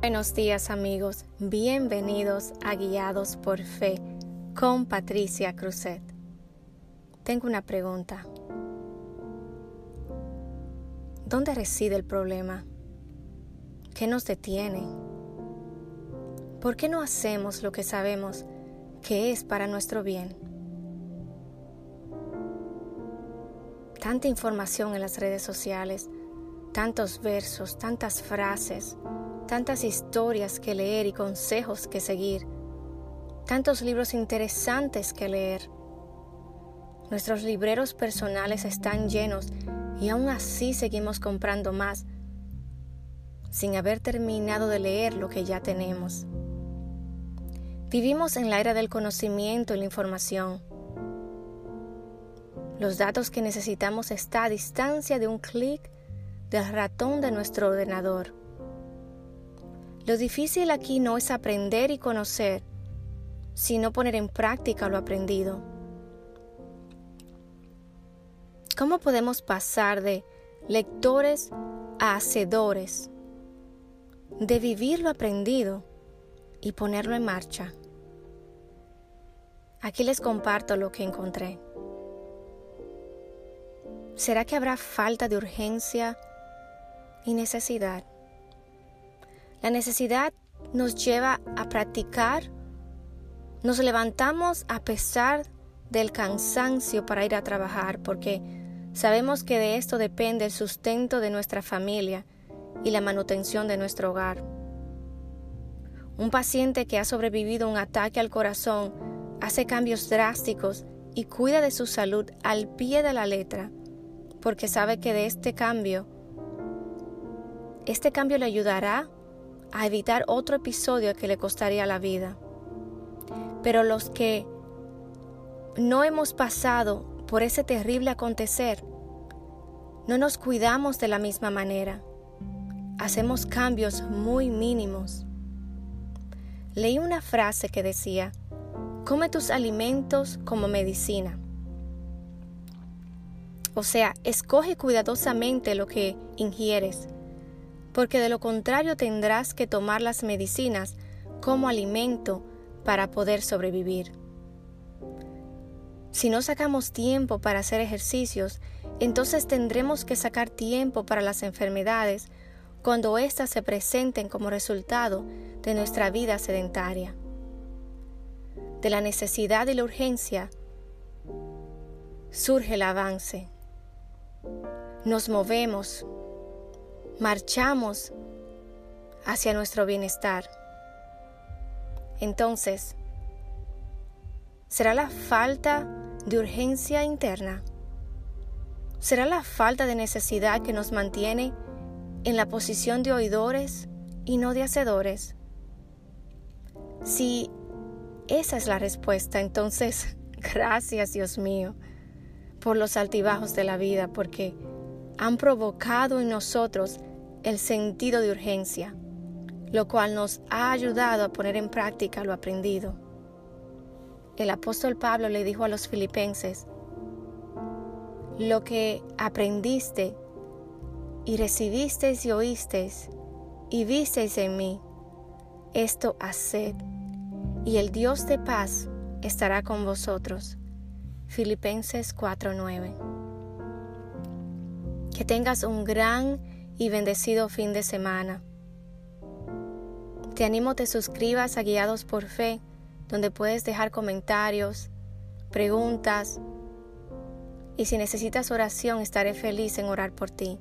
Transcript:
Buenos días amigos, bienvenidos a Guiados por Fe con Patricia Cruzet. Tengo una pregunta. ¿Dónde reside el problema? ¿Qué nos detiene? ¿Por qué no hacemos lo que sabemos que es para nuestro bien? Tanta información en las redes sociales, tantos versos, tantas frases, tantas historias que leer y consejos que seguir, tantos libros interesantes que leer. Nuestros libreros personales están llenos y aún así seguimos comprando más sin haber terminado de leer lo que ya tenemos. Vivimos en la era del conocimiento y la información. Los datos que necesitamos están a distancia de un clic del ratón de nuestro ordenador. Lo difícil aquí no es aprender y conocer, sino poner en práctica lo aprendido. ¿Cómo podemos pasar de lectores a hacedores? De vivir lo aprendido y ponerlo en marcha. Aquí les comparto lo que encontré. ¿Será que habrá falta de urgencia y necesidad? La necesidad nos lleva a practicar. Nos levantamos a pesar del cansancio para ir a trabajar porque sabemos que de esto depende el sustento de nuestra familia y la manutención de nuestro hogar. Un paciente que ha sobrevivido un ataque al corazón hace cambios drásticos y cuida de su salud al pie de la letra porque sabe que de este cambio, este cambio le ayudará a evitar otro episodio que le costaría la vida. Pero los que no hemos pasado por ese terrible acontecer, no nos cuidamos de la misma manera. Hacemos cambios muy mínimos. Leí una frase que decía, come tus alimentos como medicina. O sea, escoge cuidadosamente lo que ingieres porque de lo contrario tendrás que tomar las medicinas como alimento para poder sobrevivir. Si no sacamos tiempo para hacer ejercicios, entonces tendremos que sacar tiempo para las enfermedades cuando éstas se presenten como resultado de nuestra vida sedentaria. De la necesidad y la urgencia surge el avance. Nos movemos, marchamos hacia nuestro bienestar. Entonces, ¿será la falta de urgencia interna? ¿Será la falta de necesidad que nos mantiene en la posición de oidores y no de hacedores? Si esa es la respuesta, entonces gracias Dios mío por los altibajos de la vida, porque han provocado en nosotros el sentido de urgencia, lo cual nos ha ayudado a poner en práctica lo aprendido. El apóstol Pablo le dijo a los filipenses, lo que aprendiste y recibisteis y oísteis y visteis en mí, esto haced, y el Dios de paz estará con vosotros. Filipenses 4:9. Que tengas un gran y bendecido fin de semana. Te animo te suscribas a Guiados por Fe, donde puedes dejar comentarios, preguntas, y si necesitas oración estaré feliz en orar por ti.